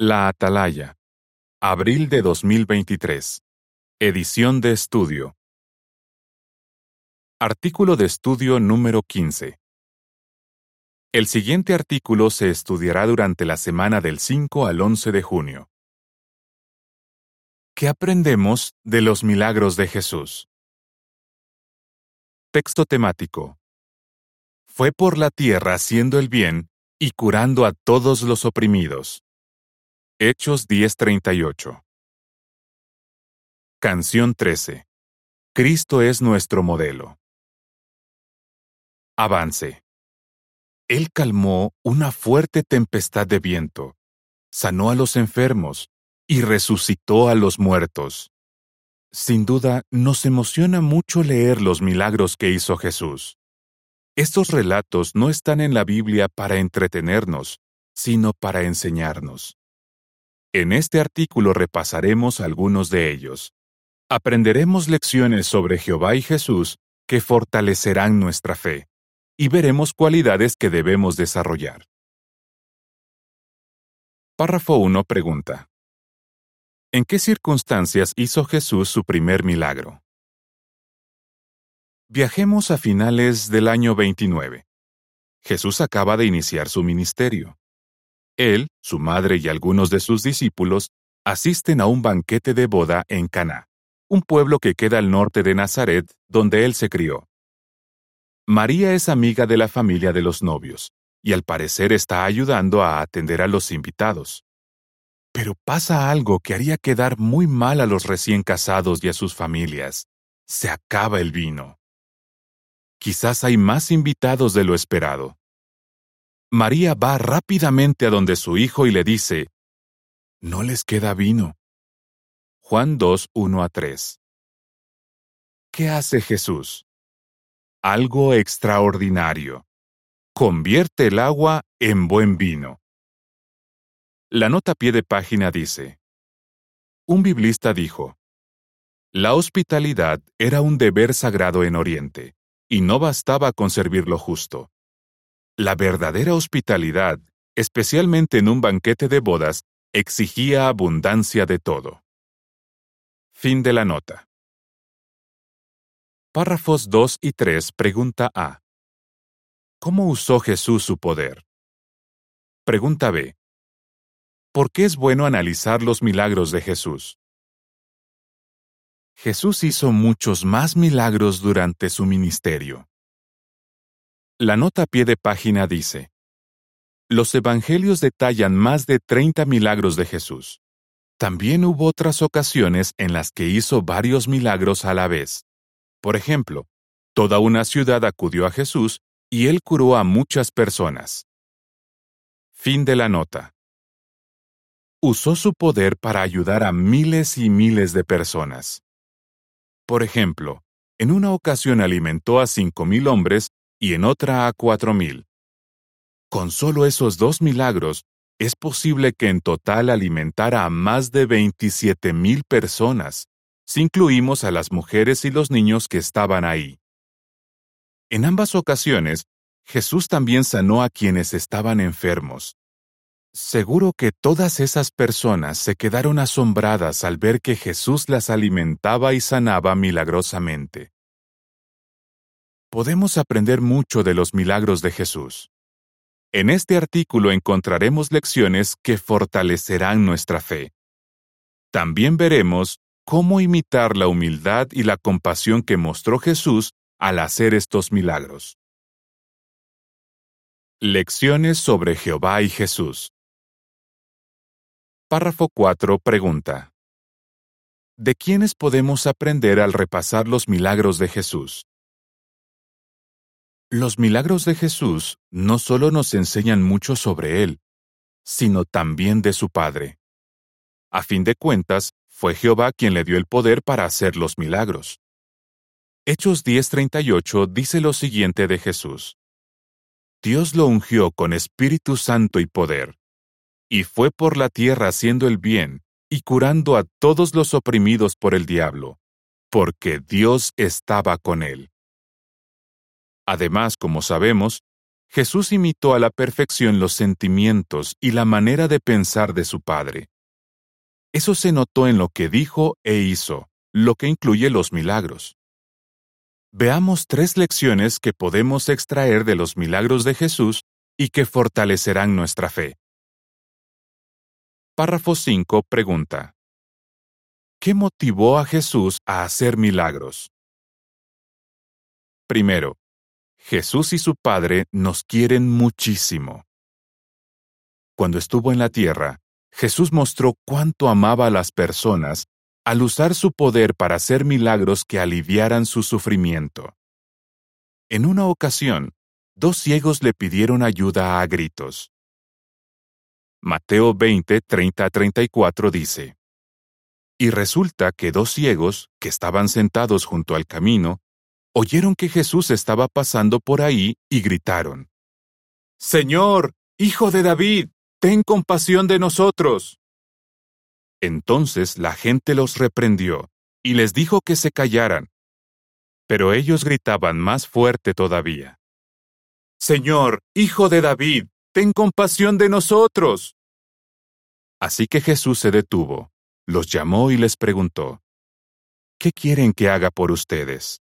La Atalaya. Abril de 2023. Edición de estudio. Artículo de estudio número 15. El siguiente artículo se estudiará durante la semana del 5 al 11 de junio. ¿Qué aprendemos de los milagros de Jesús? Texto temático. Fue por la tierra haciendo el bien y curando a todos los oprimidos. Hechos 10:38. Canción 13. Cristo es nuestro modelo. Avance. Él calmó una fuerte tempestad de viento, sanó a los enfermos y resucitó a los muertos. Sin duda, nos emociona mucho leer los milagros que hizo Jesús. Estos relatos no están en la Biblia para entretenernos, sino para enseñarnos. En este artículo repasaremos algunos de ellos. Aprenderemos lecciones sobre Jehová y Jesús que fortalecerán nuestra fe, y veremos cualidades que debemos desarrollar. Párrafo 1 pregunta. ¿En qué circunstancias hizo Jesús su primer milagro? Viajemos a finales del año 29. Jesús acaba de iniciar su ministerio. Él, su madre y algunos de sus discípulos asisten a un banquete de boda en Caná, un pueblo que queda al norte de Nazaret, donde él se crió. María es amiga de la familia de los novios, y al parecer está ayudando a atender a los invitados. Pero pasa algo que haría quedar muy mal a los recién casados y a sus familias. Se acaba el vino. Quizás hay más invitados de lo esperado. María va rápidamente a donde su hijo y le dice, No les queda vino. Juan 2, 1 a 3. ¿Qué hace Jesús? Algo extraordinario. Convierte el agua en buen vino. La nota pie de página dice, Un biblista dijo, La hospitalidad era un deber sagrado en Oriente, y no bastaba con servir lo justo. La verdadera hospitalidad, especialmente en un banquete de bodas, exigía abundancia de todo. Fin de la nota. Párrafos 2 y 3 pregunta A. ¿Cómo usó Jesús su poder? Pregunta B. ¿Por qué es bueno analizar los milagros de Jesús? Jesús hizo muchos más milagros durante su ministerio. La nota a pie de página dice, Los evangelios detallan más de 30 milagros de Jesús. También hubo otras ocasiones en las que hizo varios milagros a la vez. Por ejemplo, toda una ciudad acudió a Jesús y él curó a muchas personas. Fin de la nota usó su poder para ayudar a miles y miles de personas. Por ejemplo, en una ocasión alimentó a cinco mil hombres y en otra a cuatro mil. Con solo esos dos milagros, es posible que en total alimentara a más de 27 mil personas, si incluimos a las mujeres y los niños que estaban ahí. En ambas ocasiones, Jesús también sanó a quienes estaban enfermos, Seguro que todas esas personas se quedaron asombradas al ver que Jesús las alimentaba y sanaba milagrosamente. Podemos aprender mucho de los milagros de Jesús. En este artículo encontraremos lecciones que fortalecerán nuestra fe. También veremos cómo imitar la humildad y la compasión que mostró Jesús al hacer estos milagros. Lecciones sobre Jehová y Jesús. Párrafo 4 pregunta. ¿De quiénes podemos aprender al repasar los milagros de Jesús? Los milagros de Jesús no solo nos enseñan mucho sobre Él, sino también de su Padre. A fin de cuentas, fue Jehová quien le dio el poder para hacer los milagros. Hechos 10:38 dice lo siguiente de Jesús. Dios lo ungió con Espíritu Santo y poder y fue por la tierra haciendo el bien y curando a todos los oprimidos por el diablo, porque Dios estaba con él. Además, como sabemos, Jesús imitó a la perfección los sentimientos y la manera de pensar de su Padre. Eso se notó en lo que dijo e hizo, lo que incluye los milagros. Veamos tres lecciones que podemos extraer de los milagros de Jesús y que fortalecerán nuestra fe. Párrafo 5 pregunta. ¿Qué motivó a Jesús a hacer milagros? Primero, Jesús y su Padre nos quieren muchísimo. Cuando estuvo en la tierra, Jesús mostró cuánto amaba a las personas al usar su poder para hacer milagros que aliviaran su sufrimiento. En una ocasión, dos ciegos le pidieron ayuda a gritos. Mateo 20, 30-34 dice, Y resulta que dos ciegos, que estaban sentados junto al camino, oyeron que Jesús estaba pasando por ahí y gritaron, Señor, Hijo de David, ten compasión de nosotros. Entonces la gente los reprendió y les dijo que se callaran. Pero ellos gritaban más fuerte todavía. Señor, Hijo de David, ten compasión de nosotros. Así que Jesús se detuvo, los llamó y les preguntó, ¿Qué quieren que haga por ustedes?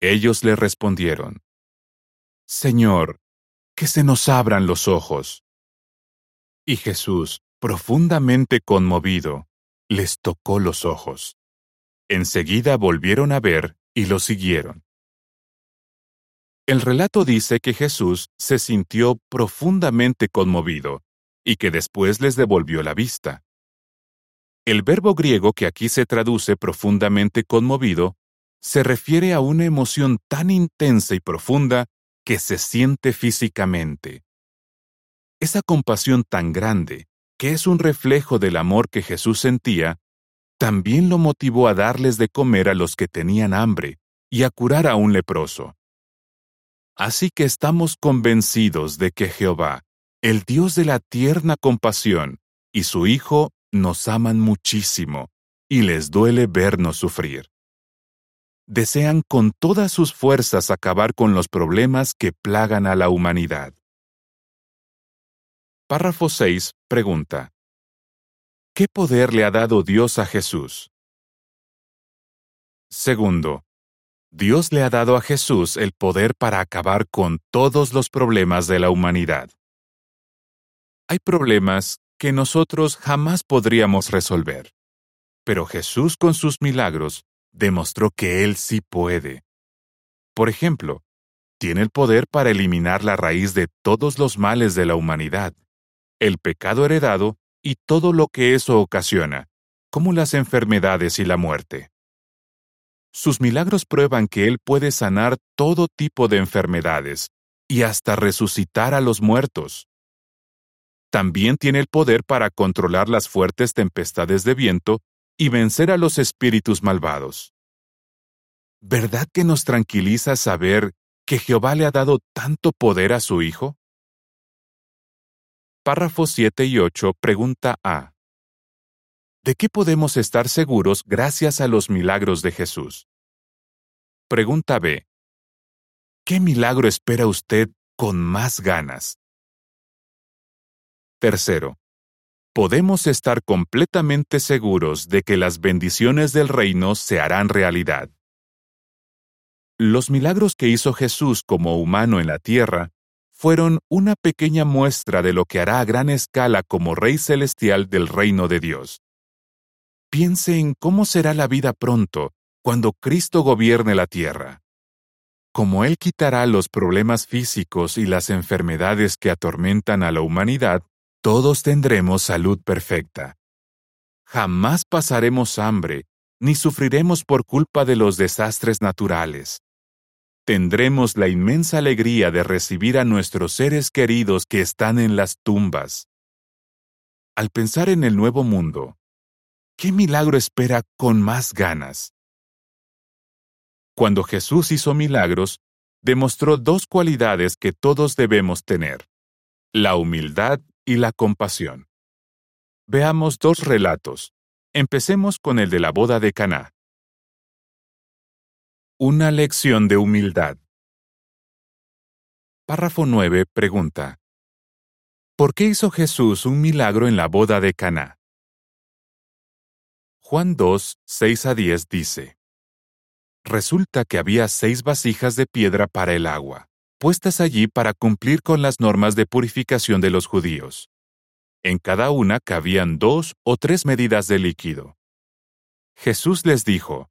Ellos le respondieron, Señor, que se nos abran los ojos. Y Jesús, profundamente conmovido, les tocó los ojos. Enseguida volvieron a ver y lo siguieron. El relato dice que Jesús se sintió profundamente conmovido y que después les devolvió la vista. El verbo griego que aquí se traduce profundamente conmovido se refiere a una emoción tan intensa y profunda que se siente físicamente. Esa compasión tan grande, que es un reflejo del amor que Jesús sentía, también lo motivó a darles de comer a los que tenían hambre y a curar a un leproso. Así que estamos convencidos de que Jehová, el Dios de la tierna compasión, y su Hijo nos aman muchísimo, y les duele vernos sufrir. Desean con todas sus fuerzas acabar con los problemas que plagan a la humanidad. Párrafo 6 pregunta. ¿Qué poder le ha dado Dios a Jesús? Segundo, Dios le ha dado a Jesús el poder para acabar con todos los problemas de la humanidad. Hay problemas que nosotros jamás podríamos resolver, pero Jesús con sus milagros demostró que Él sí puede. Por ejemplo, tiene el poder para eliminar la raíz de todos los males de la humanidad, el pecado heredado y todo lo que eso ocasiona, como las enfermedades y la muerte. Sus milagros prueban que Él puede sanar todo tipo de enfermedades y hasta resucitar a los muertos. También tiene el poder para controlar las fuertes tempestades de viento y vencer a los espíritus malvados. ¿Verdad que nos tranquiliza saber que Jehová le ha dado tanto poder a su Hijo? Párrafos 7 y 8 pregunta A. ¿De qué podemos estar seguros gracias a los milagros de Jesús? Pregunta B. ¿Qué milagro espera usted con más ganas? Tercero, podemos estar completamente seguros de que las bendiciones del reino se harán realidad. Los milagros que hizo Jesús como humano en la tierra fueron una pequeña muestra de lo que hará a gran escala como Rey Celestial del reino de Dios. Piense en cómo será la vida pronto, cuando Cristo gobierne la tierra. Como Él quitará los problemas físicos y las enfermedades que atormentan a la humanidad, todos tendremos salud perfecta. Jamás pasaremos hambre, ni sufriremos por culpa de los desastres naturales. Tendremos la inmensa alegría de recibir a nuestros seres queridos que están en las tumbas. Al pensar en el nuevo mundo, ¿Qué milagro espera con más ganas? Cuando Jesús hizo milagros, demostró dos cualidades que todos debemos tener, la humildad y la compasión. Veamos dos relatos. Empecemos con el de la boda de Caná. Una lección de humildad. Párrafo 9 pregunta. ¿Por qué hizo Jesús un milagro en la boda de Caná? Juan 2, 6 a 10 dice. Resulta que había seis vasijas de piedra para el agua, puestas allí para cumplir con las normas de purificación de los judíos. En cada una cabían dos o tres medidas de líquido. Jesús les dijo,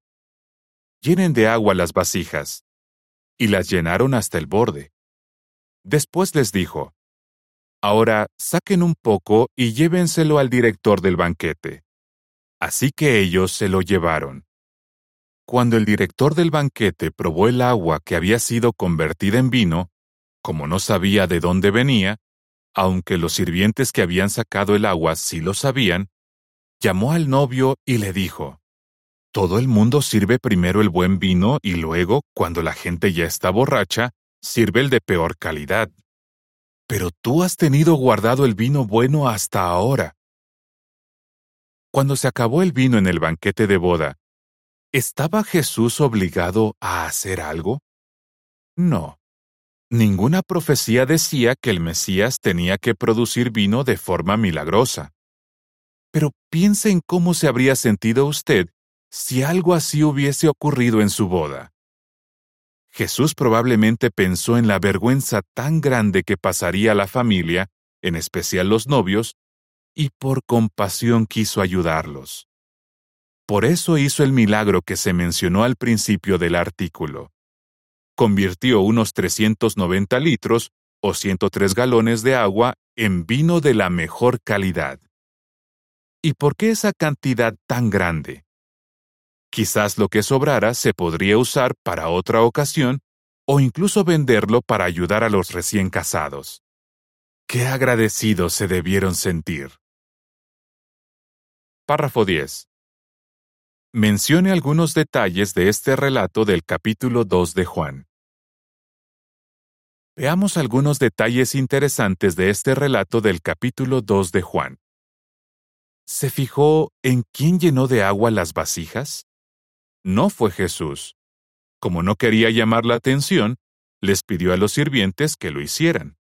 Llenen de agua las vasijas. Y las llenaron hasta el borde. Después les dijo, Ahora saquen un poco y llévenselo al director del banquete. Así que ellos se lo llevaron. Cuando el director del banquete probó el agua que había sido convertida en vino, como no sabía de dónde venía, aunque los sirvientes que habían sacado el agua sí lo sabían, llamó al novio y le dijo, Todo el mundo sirve primero el buen vino y luego, cuando la gente ya está borracha, sirve el de peor calidad. Pero tú has tenido guardado el vino bueno hasta ahora. Cuando se acabó el vino en el banquete de boda, ¿estaba Jesús obligado a hacer algo? No. Ninguna profecía decía que el Mesías tenía que producir vino de forma milagrosa. Pero piense en cómo se habría sentido usted si algo así hubiese ocurrido en su boda. Jesús probablemente pensó en la vergüenza tan grande que pasaría la familia, en especial los novios, y por compasión quiso ayudarlos. Por eso hizo el milagro que se mencionó al principio del artículo. Convirtió unos 390 litros o 103 galones de agua en vino de la mejor calidad. ¿Y por qué esa cantidad tan grande? Quizás lo que sobrara se podría usar para otra ocasión o incluso venderlo para ayudar a los recién casados. Qué agradecidos se debieron sentir. Párrafo 10. Mencione algunos detalles de este relato del capítulo 2 de Juan. Veamos algunos detalles interesantes de este relato del capítulo 2 de Juan. ¿Se fijó en quién llenó de agua las vasijas? no fue Jesús. Como no quería llamar la atención, les pidió a los sirvientes que lo hicieran.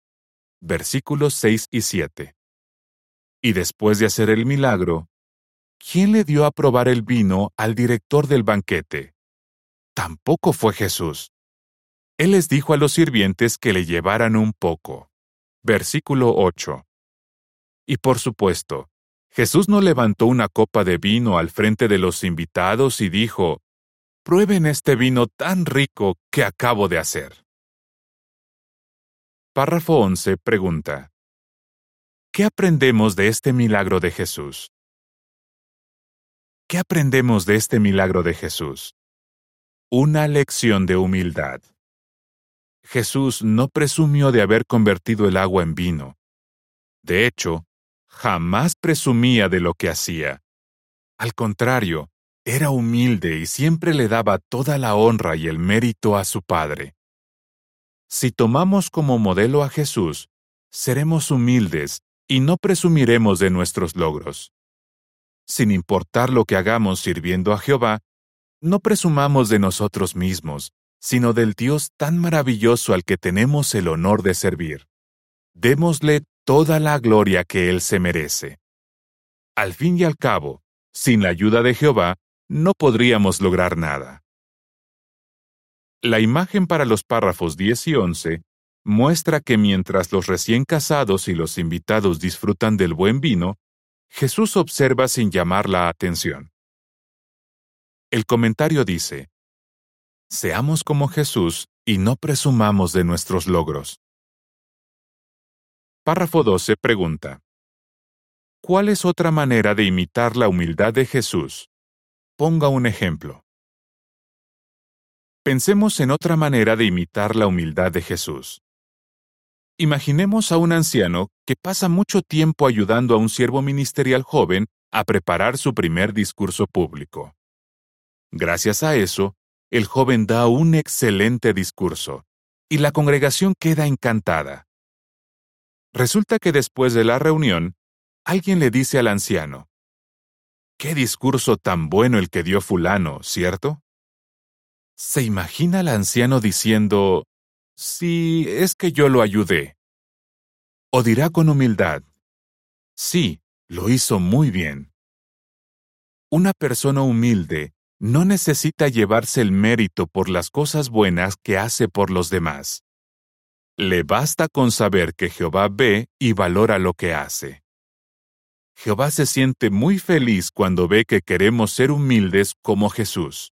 Versículos 6 y 7. Y después de hacer el milagro, ¿quién le dio a probar el vino al director del banquete? Tampoco fue Jesús. Él les dijo a los sirvientes que le llevaran un poco. Versículo 8. Y por supuesto, Jesús no levantó una copa de vino al frente de los invitados y dijo, Prueben este vino tan rico que acabo de hacer. Párrafo 11 pregunta. ¿Qué aprendemos de este milagro de Jesús? ¿Qué aprendemos de este milagro de Jesús? Una lección de humildad. Jesús no presumió de haber convertido el agua en vino. De hecho, jamás presumía de lo que hacía. Al contrario, era humilde y siempre le daba toda la honra y el mérito a su Padre. Si tomamos como modelo a Jesús, seremos humildes y no presumiremos de nuestros logros. Sin importar lo que hagamos sirviendo a Jehová, no presumamos de nosotros mismos, sino del Dios tan maravilloso al que tenemos el honor de servir. Démosle toda la gloria que Él se merece. Al fin y al cabo, sin la ayuda de Jehová, no podríamos lograr nada. La imagen para los párrafos 10 y 11 muestra que mientras los recién casados y los invitados disfrutan del buen vino, Jesús observa sin llamar la atención. El comentario dice, Seamos como Jesús y no presumamos de nuestros logros. Párrafo 12 pregunta, ¿Cuál es otra manera de imitar la humildad de Jesús? Ponga un ejemplo. Pensemos en otra manera de imitar la humildad de Jesús. Imaginemos a un anciano que pasa mucho tiempo ayudando a un siervo ministerial joven a preparar su primer discurso público. Gracias a eso, el joven da un excelente discurso, y la congregación queda encantada. Resulta que después de la reunión, alguien le dice al anciano, Qué discurso tan bueno el que dio fulano, ¿cierto? ¿Se imagina al anciano diciendo, si es que yo lo ayudé. O dirá con humildad, sí, lo hizo muy bien. Una persona humilde no necesita llevarse el mérito por las cosas buenas que hace por los demás. Le basta con saber que Jehová ve y valora lo que hace. Jehová se siente muy feliz cuando ve que queremos ser humildes como Jesús.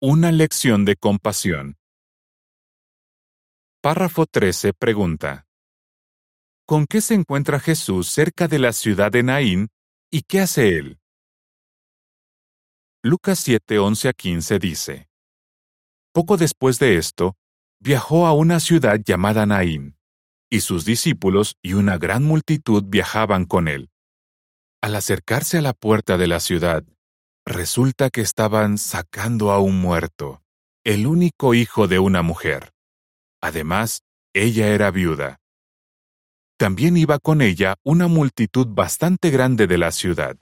Una lección de compasión. Párrafo 13 pregunta. ¿Con qué se encuentra Jesús cerca de la ciudad de Naín y qué hace él? Lucas 7, 11 a 15 dice. Poco después de esto, viajó a una ciudad llamada Naín, y sus discípulos y una gran multitud viajaban con él. Al acercarse a la puerta de la ciudad, resulta que estaban sacando a un muerto, el único hijo de una mujer. Además, ella era viuda. También iba con ella una multitud bastante grande de la ciudad.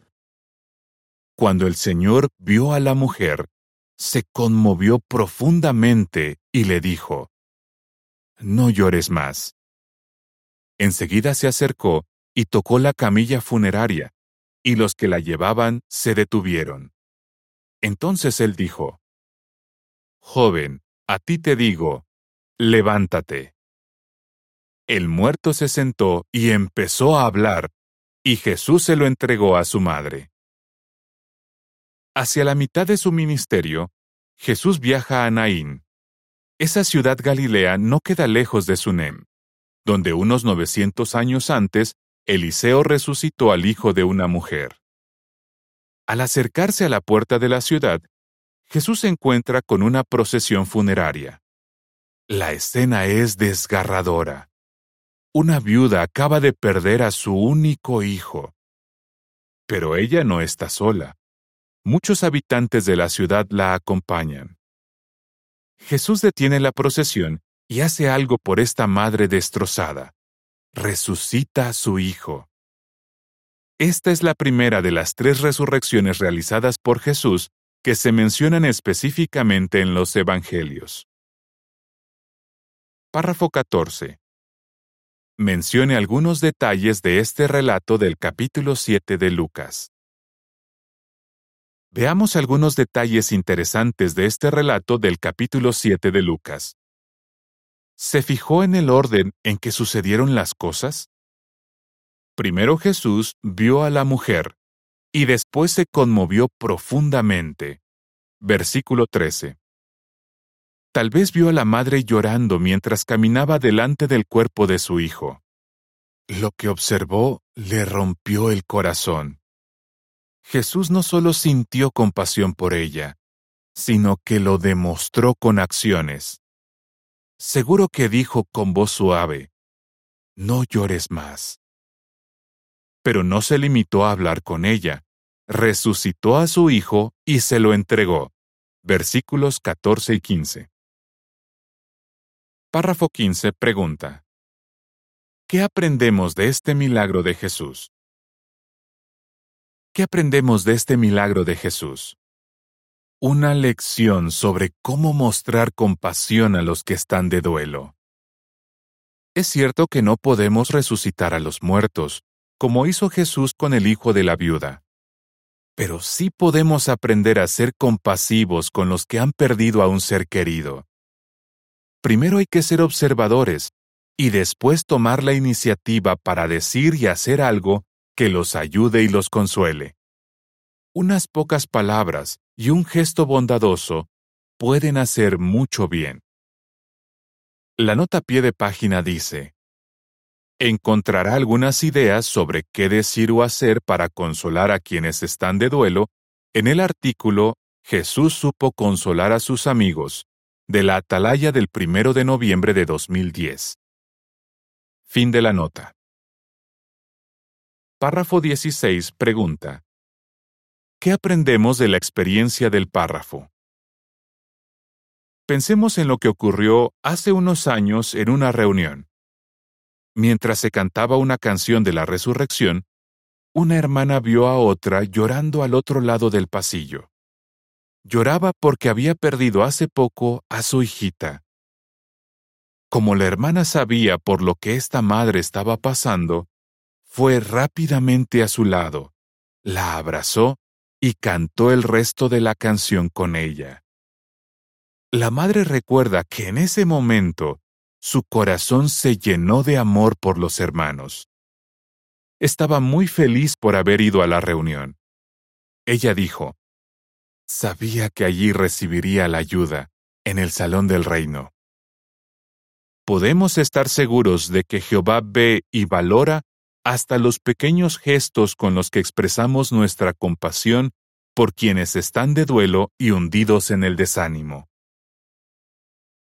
Cuando el Señor vio a la mujer, se conmovió profundamente y le dijo, No llores más. Enseguida se acercó y tocó la camilla funeraria, y los que la llevaban se detuvieron. Entonces él dijo, Joven, a ti te digo, levántate. El muerto se sentó y empezó a hablar, y Jesús se lo entregó a su madre. Hacia la mitad de su ministerio, Jesús viaja a Naín. Esa ciudad galilea no queda lejos de Sunem, donde unos 900 años antes Eliseo resucitó al hijo de una mujer. Al acercarse a la puerta de la ciudad, Jesús se encuentra con una procesión funeraria. La escena es desgarradora. Una viuda acaba de perder a su único hijo. Pero ella no está sola muchos habitantes de la ciudad la acompañan. Jesús detiene la procesión y hace algo por esta madre destrozada. Resucita a su hijo. Esta es la primera de las tres resurrecciones realizadas por Jesús que se mencionan específicamente en los Evangelios. Párrafo 14. Mencione algunos detalles de este relato del capítulo 7 de Lucas. Veamos algunos detalles interesantes de este relato del capítulo 7 de Lucas. ¿Se fijó en el orden en que sucedieron las cosas? Primero Jesús vio a la mujer y después se conmovió profundamente. Versículo 13. Tal vez vio a la madre llorando mientras caminaba delante del cuerpo de su hijo. Lo que observó le rompió el corazón. Jesús no solo sintió compasión por ella, sino que lo demostró con acciones. Seguro que dijo con voz suave, No llores más. Pero no se limitó a hablar con ella, resucitó a su hijo y se lo entregó. Versículos 14 y 15. Párrafo 15 pregunta. ¿Qué aprendemos de este milagro de Jesús? ¿Qué aprendemos de este milagro de Jesús? Una lección sobre cómo mostrar compasión a los que están de duelo. Es cierto que no podemos resucitar a los muertos, como hizo Jesús con el hijo de la viuda. Pero sí podemos aprender a ser compasivos con los que han perdido a un ser querido. Primero hay que ser observadores y después tomar la iniciativa para decir y hacer algo que los ayude y los consuele. Unas pocas palabras y un gesto bondadoso pueden hacer mucho bien. La nota a pie de página dice, Encontrará algunas ideas sobre qué decir o hacer para consolar a quienes están de duelo en el artículo Jesús supo consolar a sus amigos, de la Atalaya del 1 de noviembre de 2010. Fin de la nota. Párrafo 16 pregunta. ¿Qué aprendemos de la experiencia del párrafo? Pensemos en lo que ocurrió hace unos años en una reunión. Mientras se cantaba una canción de la resurrección, una hermana vio a otra llorando al otro lado del pasillo. Lloraba porque había perdido hace poco a su hijita. como la hermana sabía por lo que esta madre estaba pasando, fue rápidamente a su lado, la abrazó y cantó el resto de la canción con ella. La madre recuerda que en ese momento su corazón se llenó de amor por los hermanos. Estaba muy feliz por haber ido a la reunión. Ella dijo, Sabía que allí recibiría la ayuda, en el salón del reino. Podemos estar seguros de que Jehová ve y valora hasta los pequeños gestos con los que expresamos nuestra compasión por quienes están de duelo y hundidos en el desánimo.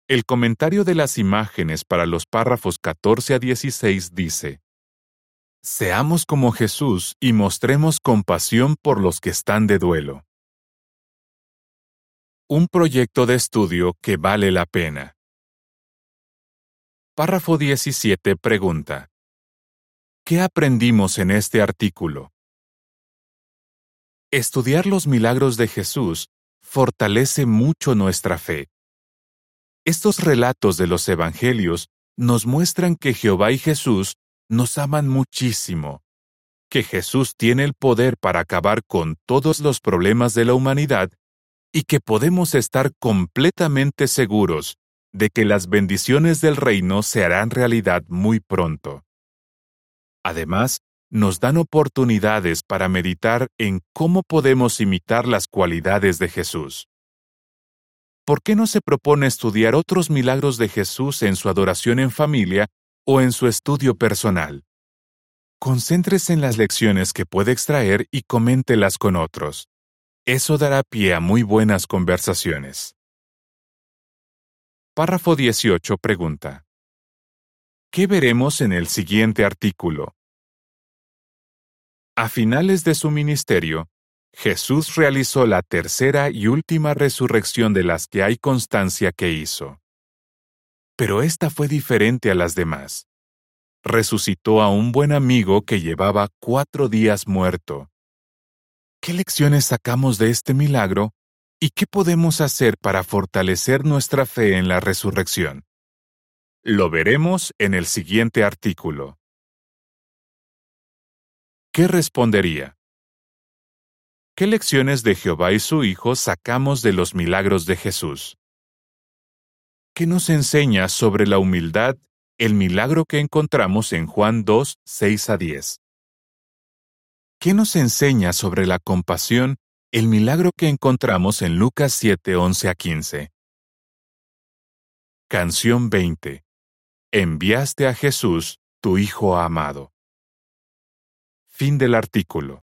El comentario de las imágenes para los párrafos 14 a 16 dice, Seamos como Jesús y mostremos compasión por los que están de duelo. Un proyecto de estudio que vale la pena. Párrafo 17 pregunta. ¿Qué aprendimos en este artículo? Estudiar los milagros de Jesús fortalece mucho nuestra fe. Estos relatos de los Evangelios nos muestran que Jehová y Jesús nos aman muchísimo, que Jesús tiene el poder para acabar con todos los problemas de la humanidad y que podemos estar completamente seguros de que las bendiciones del reino se harán realidad muy pronto. Además, nos dan oportunidades para meditar en cómo podemos imitar las cualidades de Jesús. ¿Por qué no se propone estudiar otros milagros de Jesús en su adoración en familia o en su estudio personal? Concéntrese en las lecciones que puede extraer y coméntelas con otros. Eso dará pie a muy buenas conversaciones. Párrafo 18 pregunta. ¿Qué veremos en el siguiente artículo? A finales de su ministerio, Jesús realizó la tercera y última resurrección de las que hay constancia que hizo. Pero esta fue diferente a las demás. Resucitó a un buen amigo que llevaba cuatro días muerto ¿Qué lecciones sacamos de este milagro y qué podemos hacer para fortalecer nuestra fe en la resurrección? Lo veremos en el siguiente artículo. ¿Qué respondería? ¿Qué lecciones de Jehová y su Hijo sacamos de los milagros de Jesús? ¿Qué nos enseña sobre la humildad el milagro que encontramos en Juan 2, 6 a 10? ¿Qué nos enseña sobre la compasión el milagro que encontramos en Lucas 7, 11 a 15? Canción 20. Enviaste a Jesús, tu Hijo amado. Fin del artículo.